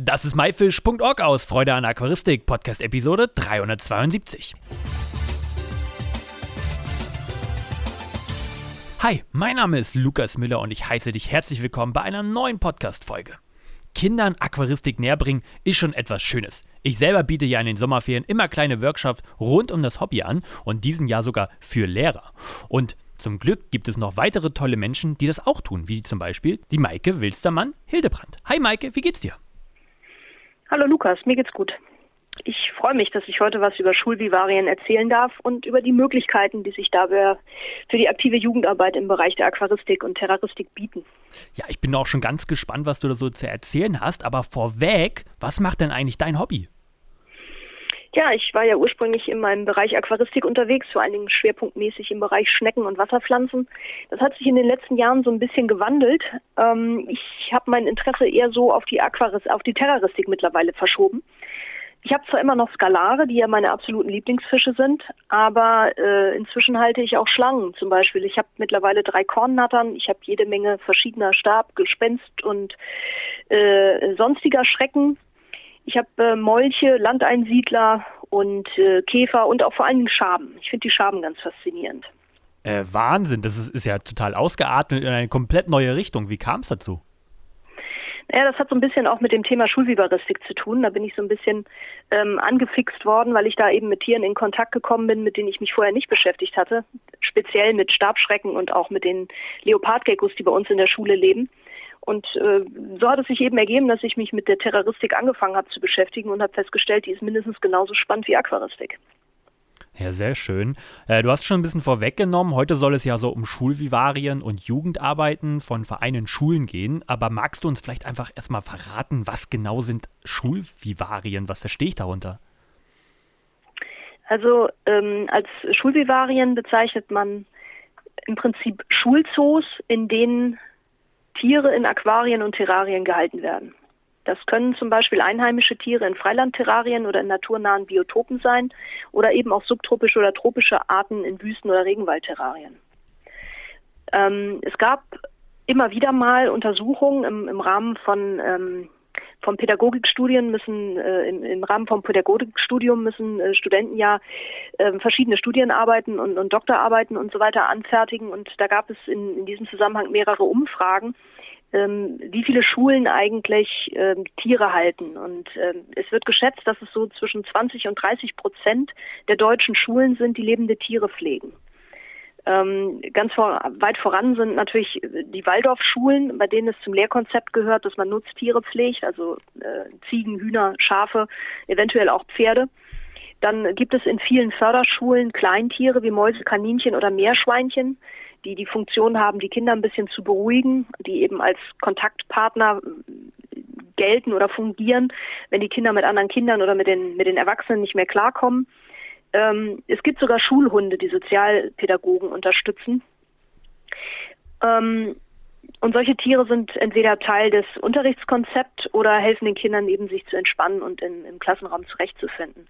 Das ist myfish.org aus Freude an Aquaristik, Podcast Episode 372. Hi, mein Name ist Lukas Müller und ich heiße dich herzlich willkommen bei einer neuen Podcast-Folge. Kindern Aquaristik näherbringen ist schon etwas Schönes. Ich selber biete ja in den Sommerferien immer kleine Workshops rund um das Hobby an und diesen Jahr sogar für Lehrer. Und zum Glück gibt es noch weitere tolle Menschen, die das auch tun, wie zum Beispiel die Maike Wilstermann Hildebrand. Hi Maike, wie geht's dir? Hallo Lukas, mir geht's gut. Ich freue mich, dass ich heute was über Schulvivarien erzählen darf und über die Möglichkeiten, die sich dabei für die aktive Jugendarbeit im Bereich der Aquaristik und Terroristik bieten. Ja, ich bin auch schon ganz gespannt, was du da so zu erzählen hast, aber vorweg, was macht denn eigentlich dein Hobby? Ja, ich war ja ursprünglich in meinem Bereich Aquaristik unterwegs, vor allen Dingen schwerpunktmäßig im Bereich Schnecken und Wasserpflanzen. Das hat sich in den letzten Jahren so ein bisschen gewandelt. Ähm, ich habe mein Interesse eher so auf die Aquaris auf die Terroristik mittlerweile verschoben. Ich habe zwar immer noch Skalare, die ja meine absoluten Lieblingsfische sind, aber äh, inzwischen halte ich auch Schlangen zum Beispiel. Ich habe mittlerweile drei Kornnattern, ich habe jede Menge verschiedener Stab, Gespenst und äh, sonstiger Schrecken. Ich habe äh, Molche, Landeinsiedler und äh, Käfer und auch vor allen Dingen Schaben. Ich finde die Schaben ganz faszinierend. Äh, Wahnsinn, das ist, ist ja total ausgeatmet in eine komplett neue Richtung. Wie kam es dazu? Ja, das hat so ein bisschen auch mit dem Thema Schulvivaristik zu tun. Da bin ich so ein bisschen ähm, angefixt worden, weil ich da eben mit Tieren in Kontakt gekommen bin, mit denen ich mich vorher nicht beschäftigt hatte. Speziell mit Stabschrecken und auch mit den Leopardgeckos, die bei uns in der Schule leben. Und äh, so hat es sich eben ergeben, dass ich mich mit der Terroristik angefangen habe zu beschäftigen und habe festgestellt, die ist mindestens genauso spannend wie Aquaristik. Ja, sehr schön. Äh, du hast schon ein bisschen vorweggenommen, heute soll es ja so um Schulvivarien und Jugendarbeiten von Vereinen Schulen gehen. Aber magst du uns vielleicht einfach erstmal verraten, was genau sind Schulvivarien? Was verstehe ich darunter? Also ähm, als Schulvivarien bezeichnet man im Prinzip Schulzoos, in denen Tiere in Aquarien und Terrarien gehalten werden. Das können zum Beispiel einheimische Tiere in Freilandterrarien oder in naturnahen Biotopen sein oder eben auch subtropische oder tropische Arten in Wüsten- oder Regenwaldterrarien. Ähm, es gab immer wieder mal Untersuchungen im, im Rahmen von ähm, vom Pädagogikstudien müssen äh, im, im, Rahmen vom Pädagogikstudium müssen äh, Studenten ja äh, verschiedene Studienarbeiten und, und Doktorarbeiten und so weiter anfertigen und da gab es in, in diesem Zusammenhang mehrere Umfragen, ähm, wie viele Schulen eigentlich ähm, Tiere halten. Und ähm, es wird geschätzt, dass es so zwischen 20 und 30 Prozent der deutschen Schulen sind, die lebende Tiere pflegen. Ähm, ganz vor, weit voran sind natürlich die Waldorfschulen, bei denen es zum Lehrkonzept gehört, dass man Nutztiere pflegt, also äh, Ziegen, Hühner, Schafe, eventuell auch Pferde. Dann gibt es in vielen Förderschulen Kleintiere wie Mäuse, Kaninchen oder Meerschweinchen, die die Funktion haben, die Kinder ein bisschen zu beruhigen, die eben als Kontaktpartner gelten oder fungieren, wenn die Kinder mit anderen Kindern oder mit den, mit den Erwachsenen nicht mehr klarkommen. Ähm, es gibt sogar Schulhunde, die Sozialpädagogen unterstützen. Ähm, und solche Tiere sind entweder Teil des Unterrichtskonzepts oder helfen den Kindern eben, sich zu entspannen und in, im Klassenraum zurechtzufinden.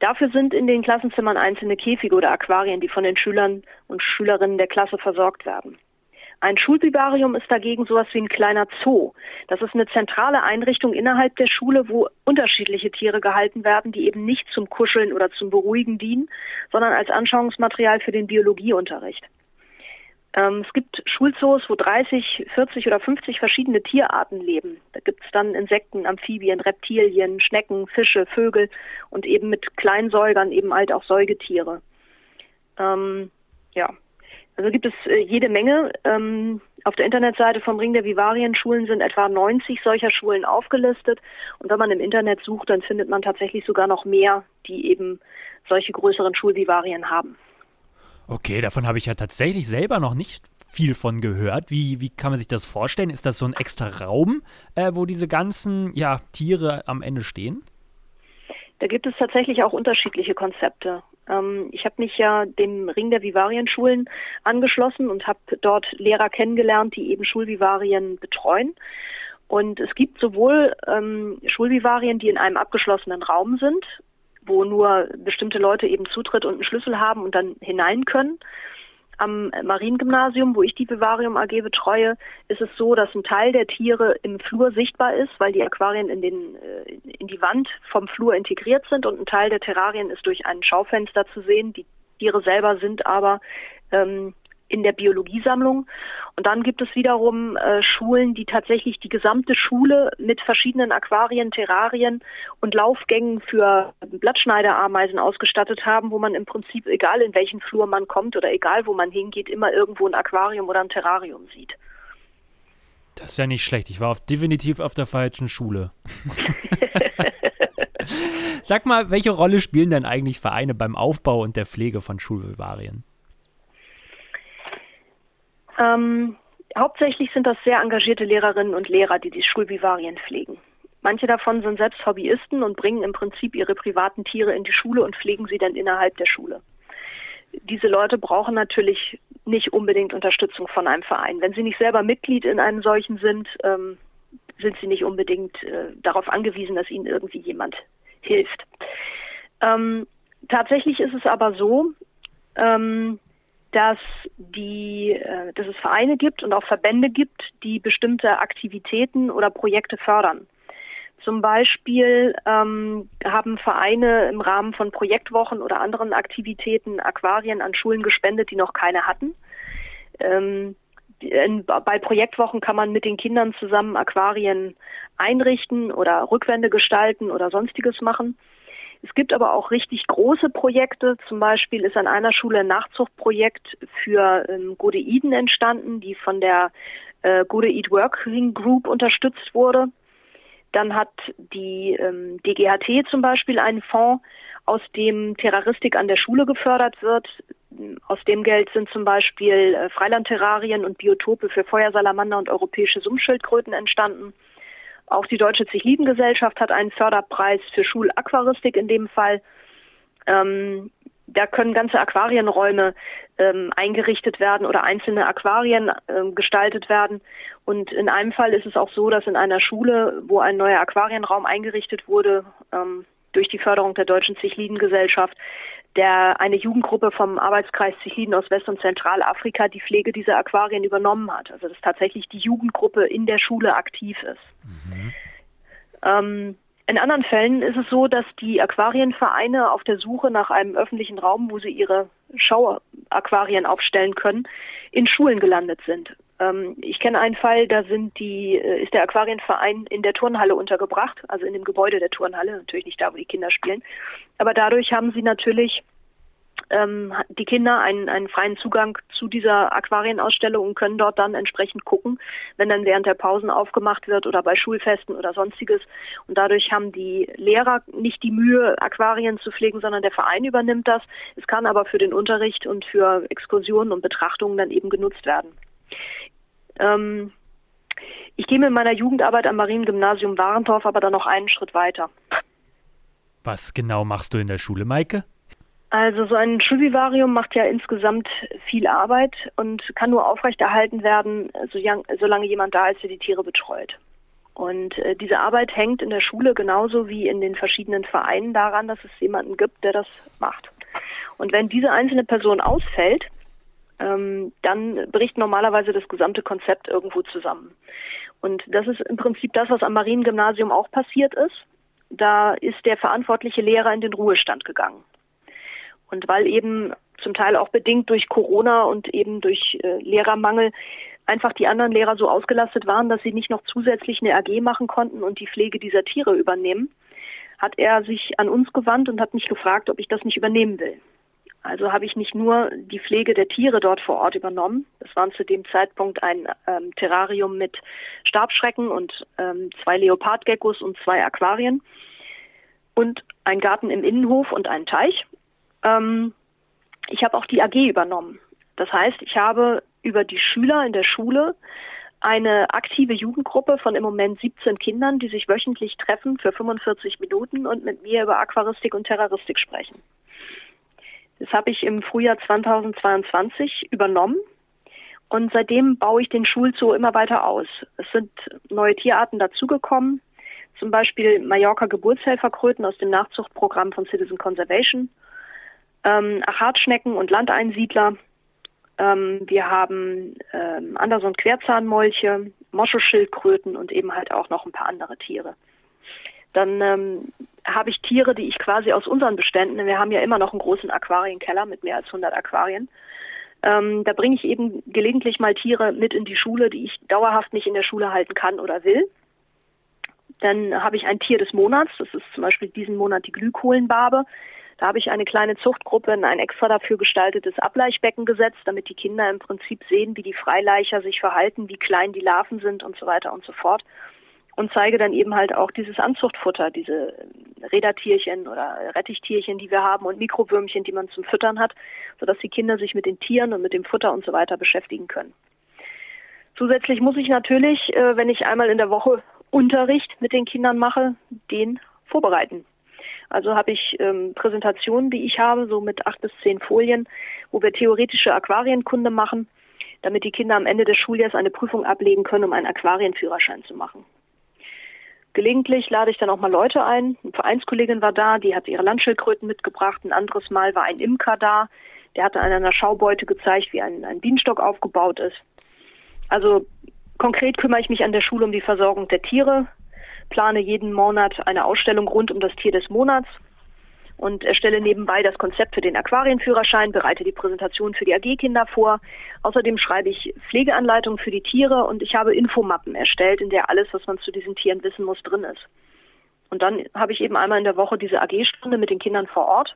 Dafür sind in den Klassenzimmern einzelne Käfige oder Aquarien, die von den Schülern und Schülerinnen der Klasse versorgt werden. Ein Schulvivarium ist dagegen sowas wie ein kleiner Zoo. Das ist eine zentrale Einrichtung innerhalb der Schule, wo unterschiedliche Tiere gehalten werden, die eben nicht zum Kuscheln oder zum Beruhigen dienen, sondern als Anschauungsmaterial für den Biologieunterricht. Ähm, es gibt Schulzoos, wo 30, 40 oder 50 verschiedene Tierarten leben. Da gibt es dann Insekten, Amphibien, Reptilien, Schnecken, Fische, Vögel und eben mit Kleinsäugern eben halt auch Säugetiere. Ähm, ja, also gibt es äh, jede Menge. Ähm, auf der Internetseite vom Ring der Vivarien-Schulen sind etwa 90 solcher Schulen aufgelistet. Und wenn man im Internet sucht, dann findet man tatsächlich sogar noch mehr, die eben solche größeren Schulvivarien haben. Okay, davon habe ich ja tatsächlich selber noch nicht viel von gehört. Wie, wie kann man sich das vorstellen? Ist das so ein extra Raum, äh, wo diese ganzen ja, Tiere am Ende stehen? Da gibt es tatsächlich auch unterschiedliche Konzepte. Ähm, ich habe mich ja dem Ring der Vivarienschulen angeschlossen und habe dort Lehrer kennengelernt, die eben Schulvivarien betreuen. Und es gibt sowohl ähm, Schulvivarien, die in einem abgeschlossenen Raum sind, wo nur bestimmte Leute eben Zutritt und einen Schlüssel haben und dann hinein können, Am Mariengymnasium, wo ich die Vivarium AG betreue, ist es so, dass ein Teil der Tiere im Flur sichtbar ist, weil die Aquarien in, den, äh, in die Wand vom Flur integriert sind und ein Teil der Terrarien ist durch ein Schaufenster zu sehen. Die Tiere selber sind aber ähm, in der Biologiesammlung. Und dann gibt es wiederum äh, Schulen, die tatsächlich die gesamte Schule mit verschiedenen Aquarien, Terrarien und Laufgängen für Blattschneiderameisen ausgestattet haben, wo man im Prinzip, egal in welchen Flur man kommt oder egal wo man hingeht, immer irgendwo ein Aquarium oder ein Terrarium sieht. Das ist ja nicht schlecht. Ich war auf, definitiv auf der falschen Schule. Sag mal, welche Rolle spielen denn eigentlich Vereine beim Aufbau und der Pflege von Schulvivarien? Ähm, hauptsächlich sind das sehr engagierte Lehrerinnen und Lehrer, die die Schulvivarien pflegen. Manche davon sind selbst Hobbyisten und bringen im Prinzip ihre privaten Tiere in die Schule und pflegen sie dann innerhalb der Schule. Diese Leute brauchen natürlich nicht unbedingt Unterstützung von einem Verein. Wenn sie nicht selber Mitglied in einem solchen sind, ähm, sind sie nicht unbedingt äh, darauf angewiesen, dass ihnen irgendwie jemand hilft. Ähm, tatsächlich ist es aber so, ähm, dass die, äh, dass es Vereine gibt und auch Verbände gibt, die bestimmte Aktivitäten oder Projekte fördern. Zum Beispiel ähm, haben Vereine im Rahmen von Projektwochen oder anderen Aktivitäten Aquarien an Schulen gespendet, die noch keine hatten. Ähm, in, bei Projektwochen kann man mit den Kindern zusammen Aquarien einrichten oder Rückwände gestalten oder sonstiges machen. Es gibt aber auch richtig große Projekte. Zum Beispiel ist an einer Schule ein Nachzuchtprojekt für ähm, Godeiden entstanden, die von der äh, Godeid Working Group unterstützt wurde. Dann hat die ähm, DGHT zum Beispiel einen Fonds, aus dem Terroristik an der Schule gefördert wird. Aus dem Geld sind zum Beispiel äh, Freilandterrarien und Biotope für Feuersalamander und europäische Sumpfschildkröten entstanden. Auch die Deutsche Zichliden-Gesellschaft hat einen Förderpreis für Schulaquaristik in dem Fall. Ähm, da können ganze Aquarienräume ähm, eingerichtet werden oder einzelne Aquarien äh, gestaltet werden. Und in einem Fall ist es auch so, dass in einer Schule, wo ein neuer Aquarienraum eingerichtet wurde, ähm, durch die Förderung der Deutschen Zichliden-Gesellschaft, der eine Jugendgruppe vom Arbeitskreis Zichliden aus West- und Zentralafrika die Pflege dieser Aquarien übernommen hat. Also dass tatsächlich die Jugendgruppe in der Schule aktiv ist. Mhm. Ähm, in anderen Fällen ist es so, dass die Aquarienvereine auf der Suche nach einem öffentlichen Raum, wo sie ihre Schauaquarien aufstellen können, in Schulen gelandet sind. Ähm, ich kenne einen Fall, da sind die, äh, ist der Aquarienverein in der Turnhalle untergebracht, also in dem Gebäude der Turnhalle, natürlich nicht da, wo die Kinder spielen. Aber dadurch haben sie natürlich ähm, die Kinder einen, einen freien Zugang zu dieser Aquarienausstellung und können dort dann entsprechend gucken, wenn dann während der Pausen aufgemacht wird oder bei Schulfesten oder sonstiges. Und dadurch haben die Lehrer nicht die Mühe, Aquarien zu pflegen, sondern der Verein übernimmt das. Es kann aber für den Unterricht und für Exkursionen und Betrachtungen dann eben genutzt werden. Ähm, ich gehe mit meiner Jugendarbeit am Mariengymnasium Warendorf aber dann noch einen Schritt weiter. Was genau machst du in der Schule, Maike? Also so ein Schulvivarium macht ja insgesamt viel Arbeit und kann nur aufrechterhalten werden, solange jemand da ist, der die Tiere betreut. Und äh, diese Arbeit hängt in der Schule genauso wie in den verschiedenen Vereinen daran, dass es jemanden gibt, der das macht. Und wenn diese einzelne Person ausfällt, ähm, dann bricht normalerweise das gesamte Konzept irgendwo zusammen. Und das ist im Prinzip das, was am Mariengymnasium auch passiert ist. Da ist der verantwortliche Lehrer in den Ruhestand gegangen. Und weil eben zum Teil auch bedingt durch Corona und eben durch äh, Lehrermangel einfach die anderen Lehrer so ausgelastet waren, dass sie nicht noch zusätzlich eine AG machen konnten und die Pflege dieser Tiere übernehmen, hat er sich an uns gewandt und hat mich gefragt, ob ich das nicht übernehmen will. Also habe ich nicht nur die Pflege der Tiere dort vor Ort übernommen. Das waren zu dem Zeitpunkt ein ähm, Terrarium mit Stabschrecken und ähm, zwei Leopardgeckos und zwei Aquarien und ein Garten im Innenhof und einen Teich. Ähm, ich habe auch die AG übernommen. Das heißt, ich habe über die Schüler in der Schule eine aktive Jugendgruppe von im Moment 17 Kindern, die sich wöchentlich treffen für 45 Minuten und mit mir über Aquaristik und Terroristik sprechen. Das habe ich im Frühjahr 2022 übernommen und seitdem baue ich den Schulzoo immer weiter aus. Es sind neue Tierarten dazugekommen, zum Beispiel Mallorca Geburtshelferkröten aus dem Nachzuchtprogramm von Citizen Conservation, ähm, Achatschnecken und Landeinsiedler, Ähm, wir haben ähm, Anderson Querzahnmolche, Moscheschildkröten und eben halt auch noch ein paar andere Tiere. Dann ähm, habe ich Tiere, die ich quasi aus unseren Beständen, wir haben ja immer noch einen großen Aquarienkeller mit mehr als 100 Aquarien, ähm, da bringe ich eben gelegentlich mal Tiere mit in die Schule, die ich dauerhaft nicht in der Schule halten kann oder will. Dann habe ich ein Tier des Monats, das ist zum Beispiel diesen Monat die Glühkohlenbarbe. Da habe ich eine kleine Zuchtgruppe in ein extra dafür gestaltetes Ablaichbecken gesetzt, damit die Kinder im Prinzip sehen, wie die Freileicher sich verhalten, wie klein die Larven sind und so weiter und so fort. Und zeige dann eben halt auch dieses Anzuchtfutter, diese Rädertierchen oder Rettichtierchen, die wir haben und Mikrowürmchen, die man zum Füttern hat, sodass die Kinder sich mit den Tieren und mit dem Futter und so weiter beschäftigen können. Zusätzlich muss ich natürlich, äh, wenn ich einmal in der Woche Unterricht mit den Kindern mache, den vorbereiten. Also habe ich ähm, Präsentationen, die ich habe, so mit acht bis zehn Folien, wo wir theoretische Aquarienkunde machen, damit die Kinder am Ende des Schuljahres eine Prüfung ablegen können, um einen Aquarienführerschein zu machen. Gelegentlich lade ich dann auch mal Leute ein. Eine Vereinskollegin war da, die hat ihre Landschildkröten mitgebracht. Ein anderes Mal war ein Imker da, der hatte an einer Schaubeute gezeigt, wie ein, ein Bienenstock aufgebaut ist. Also konkret kümmere ich mich an der Schule um die Versorgung der Tiere, plane jeden Monat eine Ausstellung rund um das Tier des Monats und erstelle nebenbei das Konzept für den Aquarienführerschein, bereite die Präsentation für die AG-Kinder vor. Außerdem schreibe ich Pflegeanleitungen für die Tiere und ich habe Infomappen erstellt, in der alles, was man zu diesen Tieren wissen muss, drin ist. Und dann habe ich eben einmal in der Woche diese AG-Stunde mit den Kindern vor Ort.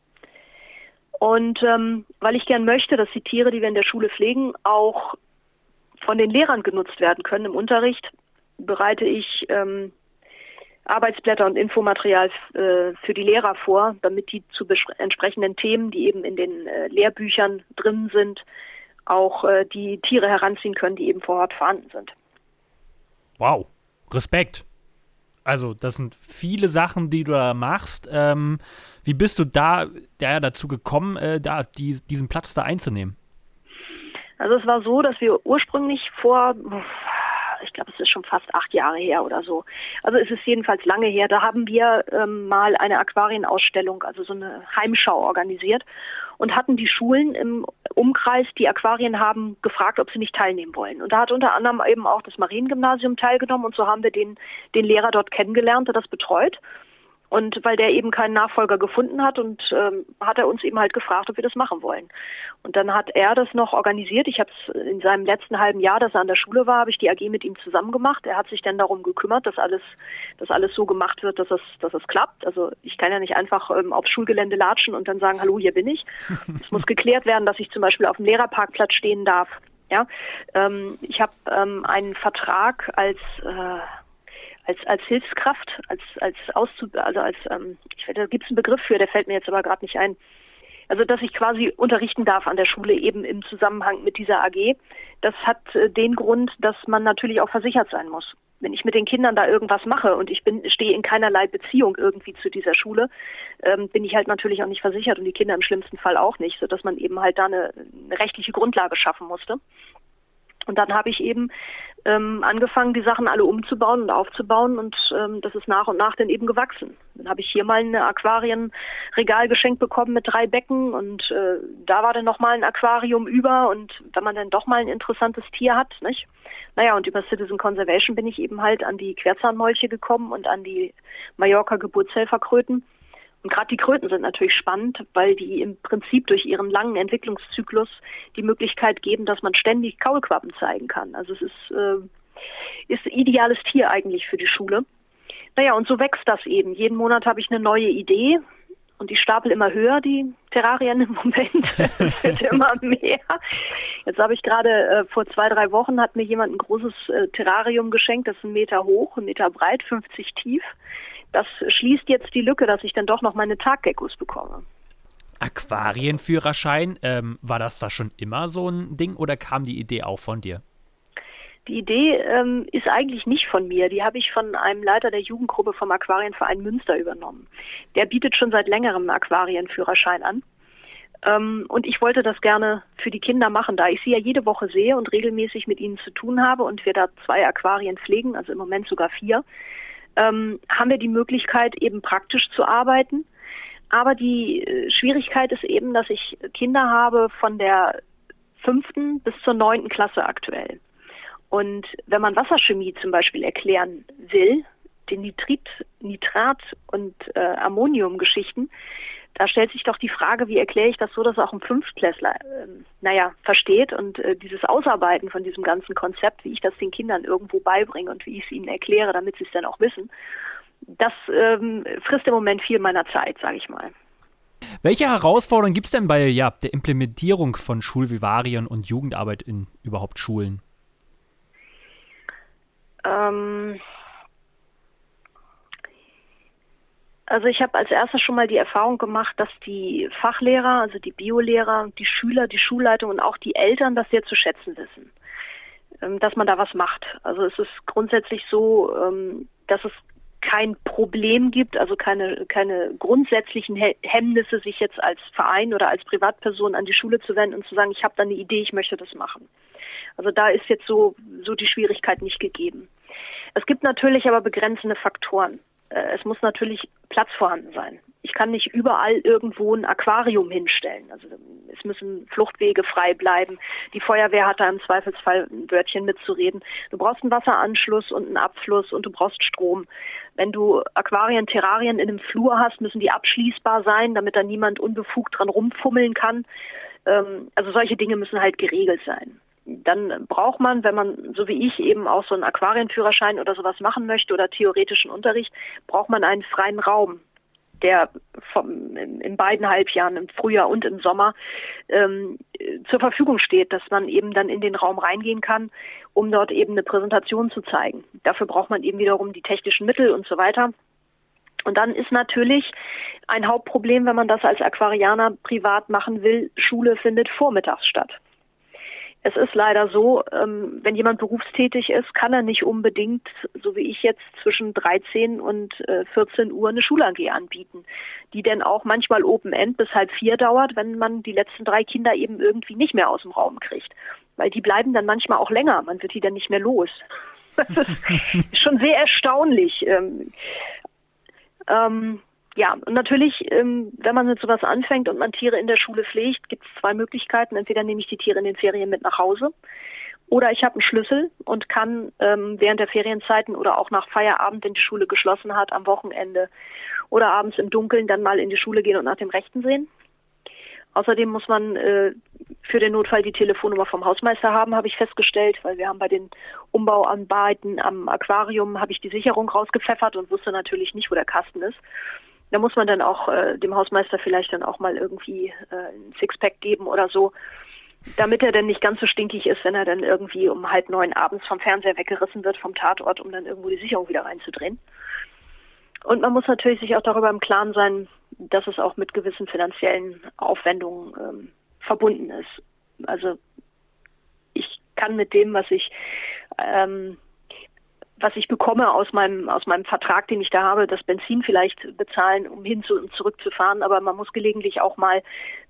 Und ähm, weil ich gern möchte, dass die Tiere, die wir in der Schule pflegen, auch von den Lehrern genutzt werden können im Unterricht, bereite ich ähm, Arbeitsblätter und Infomaterial äh, für die Lehrer vor, damit die zu entsprechenden Themen, die eben in den äh, Lehrbüchern drin sind, auch äh, die Tiere heranziehen können, die eben vor Ort vorhanden sind. Wow, Respekt. Also, das sind viele Sachen, die du da machst. Ähm, wie bist du da, da dazu gekommen, da die, diesen Platz da einzunehmen? Also es war so, dass wir ursprünglich vor ich glaube, es ist schon fast acht Jahre her oder so. Also es ist jedenfalls lange her. Da haben wir ähm, mal eine Aquarienausstellung, also so eine Heimschau organisiert und hatten die Schulen im Umkreis, die Aquarien haben, gefragt, ob sie nicht teilnehmen wollen. Und da hat unter anderem eben auch das Mariengymnasium teilgenommen und so haben wir den, den Lehrer dort kennengelernt, der das betreut. Und weil der eben keinen Nachfolger gefunden hat und ähm, hat er uns eben halt gefragt, ob wir das machen wollen. Und dann hat er das noch organisiert. Ich habe es in seinem letzten halben Jahr, dass er an der Schule war, habe ich die AG mit ihm zusammen gemacht. Er hat sich dann darum gekümmert, dass alles, dass alles so gemacht wird, dass es, dass es klappt. Also ich kann ja nicht einfach ähm, aufs Schulgelände latschen und dann sagen, hallo, hier bin ich. es muss geklärt werden, dass ich zum Beispiel auf dem Lehrerparkplatz stehen darf. Ja, ähm, ich habe ähm, einen Vertrag als äh, als als Hilfskraft, als als Auszub also als ähm, ich da gibt es einen Begriff für, der fällt mir jetzt aber gerade nicht ein. Also dass ich quasi unterrichten darf an der Schule eben im Zusammenhang mit dieser AG. Das hat äh, den Grund, dass man natürlich auch versichert sein muss. Wenn ich mit den Kindern da irgendwas mache und ich bin stehe in keinerlei Beziehung irgendwie zu dieser Schule, ähm, bin ich halt natürlich auch nicht versichert und die Kinder im schlimmsten Fall auch nicht, so dass man eben halt da eine, eine rechtliche Grundlage schaffen musste. Und dann habe ich eben ähm, angefangen, die Sachen alle umzubauen und aufzubauen und ähm, das ist nach und nach dann eben gewachsen. Dann habe ich hier mal ein Aquarienregal geschenkt bekommen mit drei Becken und äh, da war dann nochmal ein Aquarium über und wenn man dann doch mal ein interessantes Tier hat, nicht? Naja, und über Citizen Conservation bin ich eben halt an die Querzahnmolche gekommen und an die Mallorca Geburtshelferkröten und gerade die Kröten sind natürlich spannend, weil die im Prinzip durch ihren langen Entwicklungszyklus die Möglichkeit geben, dass man ständig Kaulquappen zeigen kann. Also es ist, äh, ist ideales Tier eigentlich für die Schule. Naja, und so wächst das eben. Jeden Monat habe ich eine neue Idee und die stapel immer höher, die Terrarien im Moment. es wird immer mehr. Jetzt habe ich gerade äh, vor zwei, drei Wochen hat mir jemand ein großes äh, Terrarium geschenkt, das ist ein Meter hoch, ein Meter breit, 50 tief das schließt jetzt die Lücke, dass ich dann doch noch meine Taggeckos bekomme. Aquarienführerschein, ähm, war das da schon immer so ein Ding oder kam die Idee auch von dir? Die Idee ähm, ist eigentlich nicht von mir. Die habe ich von einem Leiter der Jugendgruppe vom Aquarienverein Münster übernommen. Der bietet schon seit längerem einen Aquarienführerschein an. Ähm, und ich wollte das gerne für die Kinder machen, da ich sie ja jede Woche sehe und regelmäßig mit ihnen zu tun habe und wir da zwei Aquarien pflegen, also im Moment sogar vier ähm, haben wir die Möglichkeit, eben praktisch zu arbeiten. Aber die äh, Schwierigkeit ist eben, dass ich Kinder habe von der fünften bis zur neunten Klasse aktuell. Und wenn man Wasserchemie zum Beispiel erklären will, den Nitrit, Nitrat und äh, Ammonium-Geschichten, da stellt sich doch die Frage, wie erkläre ich das so, dass auch ein Fünftklässler, äh, naja, versteht und äh, dieses Ausarbeiten von diesem ganzen Konzept, wie ich das den Kindern irgendwo beibringe und wie ich es ihnen erkläre, damit sie es dann auch wissen, das ähm, frisst im Moment viel meiner Zeit, sage ich mal. Welche Herausforderungen gibt es denn bei ja, der Implementierung von Schulvivarien und Jugendarbeit in überhaupt Schulen? Ähm, also ich habe als erstes schon mal die Erfahrung gemacht, dass die Fachlehrer, also die Biolehrer, die Schüler, die Schulleitung und auch die Eltern das sehr zu schätzen wissen, ähm, dass man da was macht. Also es ist grundsätzlich so, ähm, dass es kein Problem gibt, also keine, keine grundsätzlichen Hemmnisse, sich jetzt als Verein oder als Privatperson an die Schule zu wenden und zu sagen, ich habe da eine Idee, ich möchte das machen. Also da ist jetzt so, so die Schwierigkeit nicht gegeben. Es gibt natürlich aber begrenzende Faktoren. Äh, es muss natürlich Platz vorhanden sein. Ich kann nicht überall irgendwo ein Aquarium hinstellen. Also es müssen Fluchtwege frei bleiben. Die Feuerwehr hat da im Zweifelsfall ein Wörtchen mitzureden. Du brauchst einen Wasseranschluss und einen Abfluss und du brauchst Strom. Wenn du Aquarien, Terrarien in einem Flur hast, müssen die abschließbar sein, damit da niemand unbefugt dran rumfummeln kann. Ähm, also solche Dinge müssen halt geregelt sein dann braucht man, wenn man so wie ich eben auch so einen Aquarienführerschein oder sowas machen möchte oder theoretischen Unterricht, braucht man einen freien Raum, der vom, in, beiden Halbjahren, im Frühjahr und im Sommer, ähm, zur Verfügung steht, dass man eben dann in den Raum reingehen kann, um dort eben eine Präsentation zu zeigen. Dafür braucht man eben wiederum die technischen Mittel und so weiter. Und dann ist natürlich ein Hauptproblem, wenn man das als Aquarianer privat machen will, Schule findet vormittags statt. Es ist leider so, ähm, wenn jemand berufstätig ist, kann er nicht unbedingt, so wie ich jetzt, zwischen 13 und äh, 14 Uhr eine Schul-AG anbieten, die denn auch manchmal Open End bis halb vier dauert, wenn man die letzten drei Kinder eben irgendwie nicht mehr aus dem Raum kriegt. Weil die bleiben dann manchmal auch länger, man wird die dann nicht mehr los. Das ist schon sehr erstaunlich. Ähm, ähm, ja, und natürlich, ähm, wenn man mit sowas anfängt und man Tiere in der Schule pflegt, gibt es zwei Möglichkeiten. Entweder nehme ich die Tiere in den Ferien mit nach Hause oder ich habe einen Schlüssel und kann ähm, während der Ferienzeiten oder auch nach Feierabend, wenn die Schule geschlossen hat, am Wochenende oder abends im Dunkeln dann mal in die Schule gehen und nach dem Rechten sehen. Außerdem muss man äh, für den Notfall die Telefonnummer vom Hausmeister haben, habe ich festgestellt, weil wir haben bei den Umbauarbeiten am Aquarium habe ich die Sicherung rausgepfeffert und wusste natürlich nicht, wo der Kasten ist. Da muss man dann auch äh, dem Hausmeister vielleicht dann auch mal irgendwie äh, ein Sixpack geben oder so, damit er dann nicht ganz so stinkig ist, wenn er dann irgendwie um halb neun abends vom Fernseher weggerissen wird vom Tatort, um dann irgendwo die Sicherung wieder reinzudrehen. Und man muss natürlich sich auch darüber im Klaren sein, dass es auch mit gewissen finanziellen Aufwendungen ähm, verbunden ist. Also ich kann mit dem, was ich ähm, was ich bekomme aus meinem, aus meinem Vertrag, den ich da habe, das Benzin vielleicht bezahlen, um hin zu und zurück zu fahren. Aber man muss gelegentlich auch mal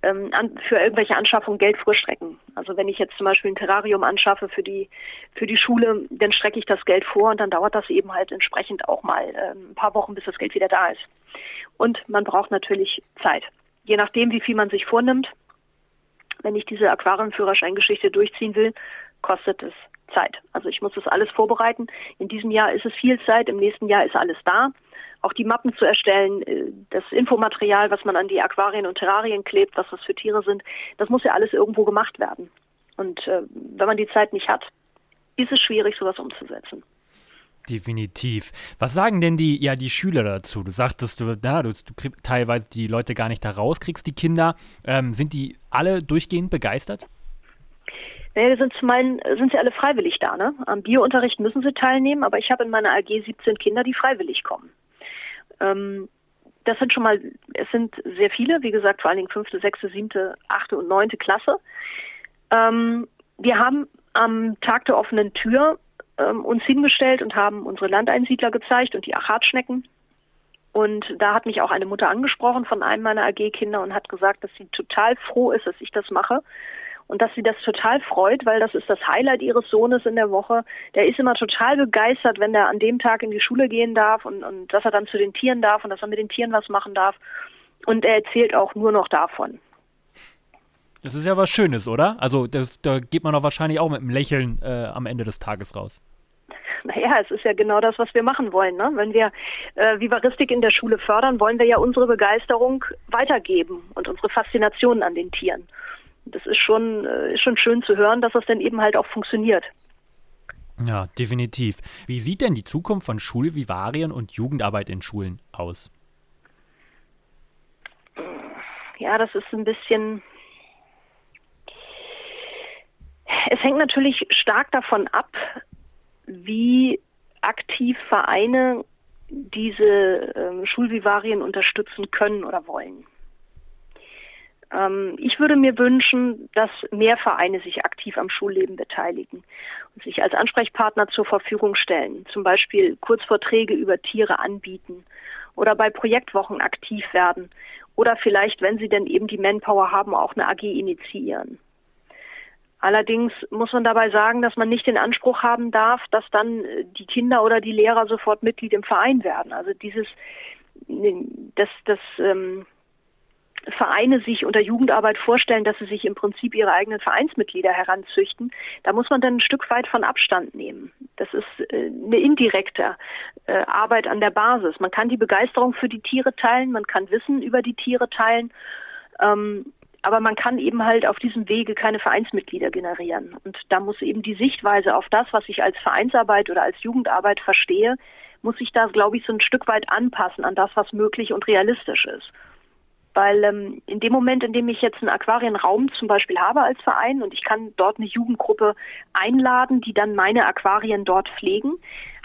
ähm, an, für irgendwelche Anschaffungen Geld vorstrecken. Also wenn ich jetzt zum Beispiel ein Terrarium anschaffe für die, für die Schule, dann strecke ich das Geld vor und dann dauert das eben halt entsprechend auch mal äh, ein paar Wochen, bis das Geld wieder da ist. Und man braucht natürlich Zeit. Je nachdem, wie viel man sich vornimmt, wenn ich diese Aquariumführerscheingeschichte durchziehen will, kostet es Zeit. Also ich muss das alles vorbereiten. In diesem Jahr ist es viel Zeit, im nächsten Jahr ist alles da. Auch die Mappen zu erstellen, äh, das Infomaterial, was man an die Aquarien und Terrarien klebt, was das für Tiere sind, das muss ja alles irgendwo gemacht werden. Und äh, wenn man die Zeit nicht hat, ist es schwierig, sowas umzusetzen. Definitiv. Was sagen denn die, ja, die Schüler dazu? Du sagtest, du, na, du, du teilweise die Leute gar nicht da rauskriegst, die Kinder. Ähm, sind die alle durchgehend begeistert? Naja, sind zum einen sind sie alle freiwillig da. Ne? Am Biounterricht müssen sie teilnehmen, aber ich habe in meiner AG 17 Kinder, die freiwillig kommen. Ähm, das sind schon mal, es sind sehr viele, wie gesagt, vor allen Dingen fünfte, sechste, siebte, achte und neunte Klasse. Ähm, wir haben am Tag der offenen Tür ähm, uns hingestellt und haben unsere Landeinsiedler gezeigt und die Achatschnecken. Und da hat mich auch eine Mutter angesprochen von einem meiner AG-Kinder und hat gesagt, dass sie total froh ist, dass ich das mache und dass sie das total freut, weil das ist das Highlight ihres Sohnes in der Woche. Der ist immer total begeistert, wenn er an dem Tag in die Schule gehen darf und, und dass er dann zu den Tieren darf und dass er mit den Tieren was machen darf. Und er erzählt auch nur noch davon. Das ist ja was Schönes, oder? Also das, da geht man doch wahrscheinlich auch mit einem Lächeln äh, am Ende des Tages raus. Naja, es ist ja genau das, was wir machen wollen. Ne? Wenn wir äh, Vivaristik in der Schule fördern, wollen wir ja unsere Begeisterung weitergeben und unsere Faszination an den Tieren. Das ist schon, äh, ist schon schön zu hören, dass das dann eben halt auch funktioniert. Ja, definitiv. Wie sieht denn die Zukunft von Schulvivarien und Jugendarbeit in Schulen aus? Ja, das ist ein bisschen. Es hängt natürlich stark davon ab, wie aktiv Vereine diese ähm, Schulvivarien unterstützen können oder wollen. Ähm, ich würde mir wünschen, dass mehr Vereine sich aktiv am Schulleben beteiligen und sich als Ansprechpartner zur Verfügung stellen, zum Beispiel Kurzvorträge über Tiere anbieten oder bei Projektwochen aktiv werden oder vielleicht, wenn sie denn eben die Manpower haben, auch eine AG initiieren. Allerdings muss man dabei sagen, dass man nicht den Anspruch haben darf, dass dann äh, die Kinder oder die Lehrer sofort Mitglied im Verein werden. Also dieses, das, das ähm, Vereine sich unter Jugendarbeit vorstellen, dass sie sich im Prinzip ihre eigenen Vereinsmitglieder heranzüchten, da muss man dann ein Stück weit von Abstand nehmen. Das ist äh, eine indirekte äh, Arbeit an der Basis. Man kann die Begeisterung für die Tiere teilen, man kann Wissen über die Tiere teilen. Ähm, aber man kann eben halt auf diesem Wege keine Vereinsmitglieder generieren. Und da muss eben die Sichtweise auf das, was ich als Vereinsarbeit oder als Jugendarbeit verstehe, muss ich da, glaube ich, so ein Stück weit anpassen an das, was möglich und realistisch ist. Weil ähm, in dem Moment, in dem ich jetzt einen Aquarienraum zum Beispiel habe als Verein und ich kann dort eine Jugendgruppe einladen, die dann meine Aquarien dort pflegen,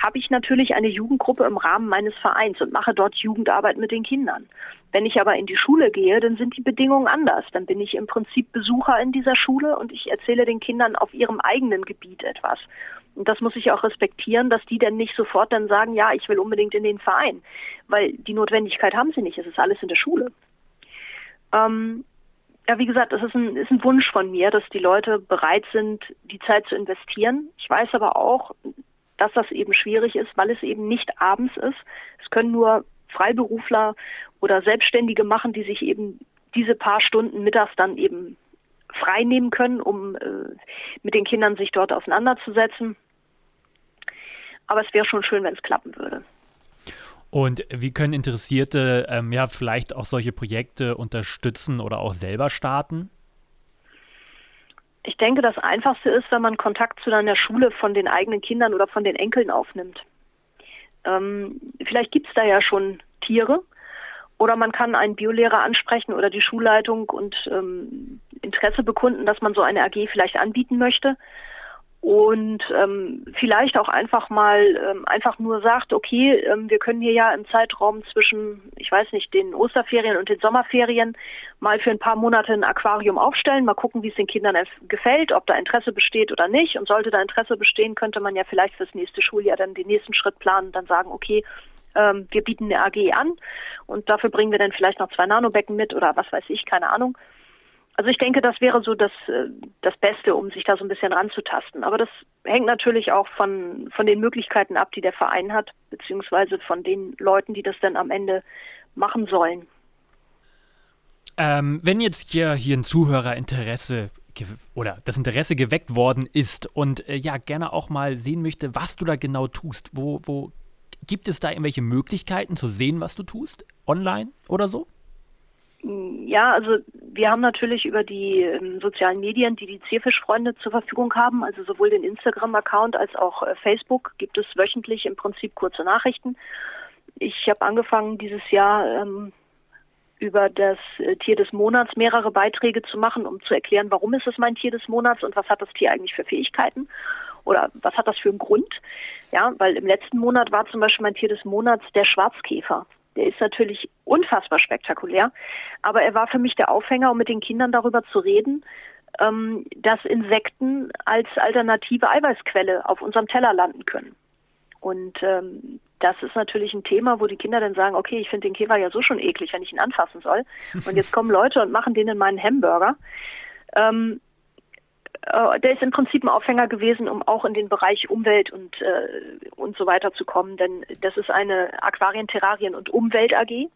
habe ich natürlich eine Jugendgruppe im Rahmen meines Vereins und mache dort Jugendarbeit mit den Kindern. Wenn ich aber in die Schule gehe, dann sind die Bedingungen anders. Dann bin ich im Prinzip Besucher in dieser Schule und ich erzähle den Kindern auf ihrem eigenen Gebiet etwas. Und das muss ich auch respektieren, dass die dann nicht sofort dann sagen, ja, ich will unbedingt in den Verein, weil die Notwendigkeit haben sie nicht. Es ist alles in der Schule. Ähm, ja, wie gesagt, es ist ein, ist ein Wunsch von mir, dass die Leute bereit sind, die Zeit zu investieren. Ich weiß aber auch, dass das eben schwierig ist, weil es eben nicht abends ist. Es können nur Freiberufler oder Selbstständige machen, die sich eben diese paar Stunden mittags dann eben frei nehmen können, um äh, mit den Kindern sich dort auseinanderzusetzen. Aber es wäre schon schön, wenn es klappen würde. Und wie können Interessierte ähm, ja vielleicht auch solche Projekte unterstützen oder auch selber starten? Ich denke, das Einfachste ist, wenn man Kontakt zu einer Schule von den eigenen Kindern oder von den Enkeln aufnimmt. Ähm, vielleicht gibt es da ja schon Tiere oder man kann einen Biolehrer ansprechen oder die Schulleitung und ähm, Interesse bekunden, dass man so eine AG vielleicht anbieten möchte und ähm, vielleicht auch einfach mal ähm, einfach nur sagt, okay, ähm, wir können hier ja im Zeitraum zwischen, ich weiß nicht, den Osterferien und den Sommerferien mal für ein paar Monate ein Aquarium aufstellen, mal gucken, wie es den Kindern gefällt, ob da Interesse besteht oder nicht. Und sollte da Interesse bestehen, könnte man ja vielleicht fürs nächste Schuljahr dann den nächsten Schritt planen dann sagen, okay, ähm, wir bieten eine AG an und dafür bringen wir dann vielleicht noch zwei Nanobecken mit oder was weiß ich, keine Ahnung. Also ich denke, das wäre so das, äh, das Beste, um sich da so ein bisschen ranzutasten. Aber das hängt natürlich auch von, von den Möglichkeiten ab, die der Verein hat, beziehungsweise von den Leuten, die das dann am Ende machen sollen. Ähm, wenn jetzt hier, hier ein Zuhörer Interesse oder das Interesse geweckt worden ist und äh, ja gerne auch mal sehen möchte, was du da genau tust, wo, wo gibt es da irgendwelche Möglichkeiten zu sehen, was du tust? Online oder so? Ja, also wir haben natürlich über die ähm, sozialen Medien, die die Zierfischfreunde zur Verfügung haben, also sowohl den Instagram-Account als auch äh, Facebook, gibt es wöchentlich im Prinzip kurze Nachrichten. Ich habe angefangen dieses Jahr ähm, über das äh, Tier des Monats mehrere Beiträge zu machen, um zu erklären, warum ist es mein Tier des Monats und was hat das Tier eigentlich für Fähigkeiten oder was hat das für einen Grund. Ja, weil im letzten Monat war zum Beispiel mein Tier des Monats der Schwarzkäfer. Der ist natürlich unfassbar spektakulär, aber er war für mich der Aufhänger, um mit den Kindern darüber zu reden, ähm, dass Insekten als alternative Eiweißquelle auf unserem Teller landen können. Und ähm, das ist natürlich ein Thema, wo die Kinder dann sagen, okay, ich finde den Käfer ja so schon eklig, wenn ich ihn anfassen soll. Und jetzt kommen Leute und machen den in meinen Hamburger. Ähm, äh, der ist im Prinzip ein Aufhänger gewesen, um auch in den Bereich Umwelt und, äh, und so weiter zu kommen. Denn das ist eine Aquarien, Terrarien und Umwelt AG,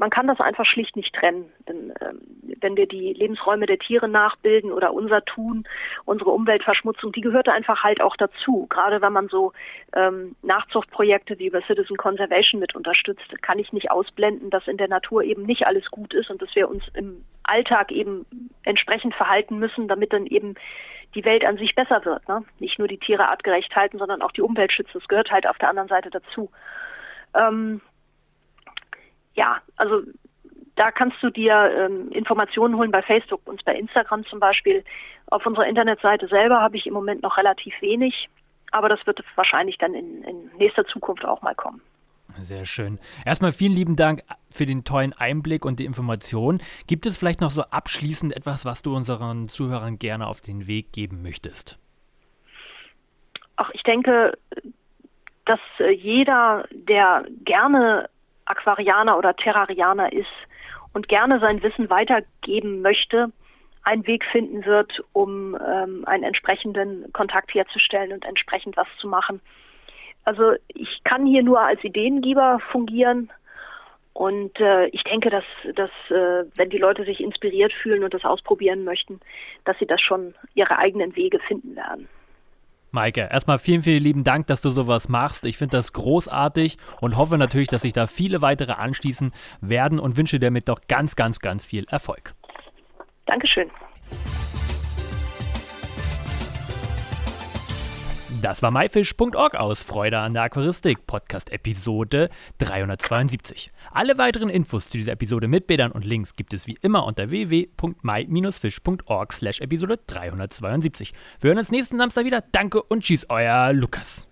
man kann das einfach schlicht nicht trennen. Denn ähm, wenn wir die Lebensräume der Tiere nachbilden oder unser Tun, unsere Umweltverschmutzung, die gehört einfach halt auch dazu. Gerade wenn man so ähm, Nachzuchtprojekte wie über Citizen Conservation mit unterstützt, kann ich nicht ausblenden, dass in der Natur eben nicht alles gut ist und dass wir uns im Alltag eben entsprechend verhalten müssen, damit dann eben die Welt an sich besser wird. Ne? Nicht nur die Tiere artgerecht halten, sondern auch die Umwelt schützen. Das gehört halt auf der anderen Seite dazu. Ähm, ja, also da kannst du dir ähm, Informationen holen bei Facebook und bei Instagram zum Beispiel. Auf unserer Internetseite selber habe ich im Moment noch relativ wenig, aber das wird wahrscheinlich dann in, in nächster Zukunft auch mal kommen. Sehr schön. Erstmal vielen lieben Dank für den tollen Einblick und die Information. Gibt es vielleicht noch so abschließend etwas, was du unseren Zuhörern gerne auf den Weg geben möchtest? Ach, ich denke, dass äh, jeder, der gerne Aquarianer oder Terrarianer ist und gerne sein Wissen weitergeben möchte, einen Weg finden wird, um ähm, einen entsprechenden Kontakt herzustellen und entsprechend was zu machen. Also ich kann hier nur als Ideengeber fungieren und äh, ich denke, dass, dass äh, wenn die Leute sich inspiriert fühlen und das ausprobieren möchten, dass sie das schon ihre eigenen Wege finden werden. Maike, erstmal vielen, vielen lieben Dank, dass du sowas machst. Ich finde das großartig und hoffe natürlich, dass sich da viele weitere anschließen werden und wünsche dir damit doch ganz, ganz, ganz viel Erfolg. Dankeschön. Das war myfish.org aus Freude an der Aquaristik, Podcast Episode 372. Alle weiteren Infos zu dieser Episode mit Bildern und Links gibt es wie immer unter www.my-fish.org slash Episode 372. Wir hören uns nächsten Samstag wieder. Danke und tschüss, euer Lukas.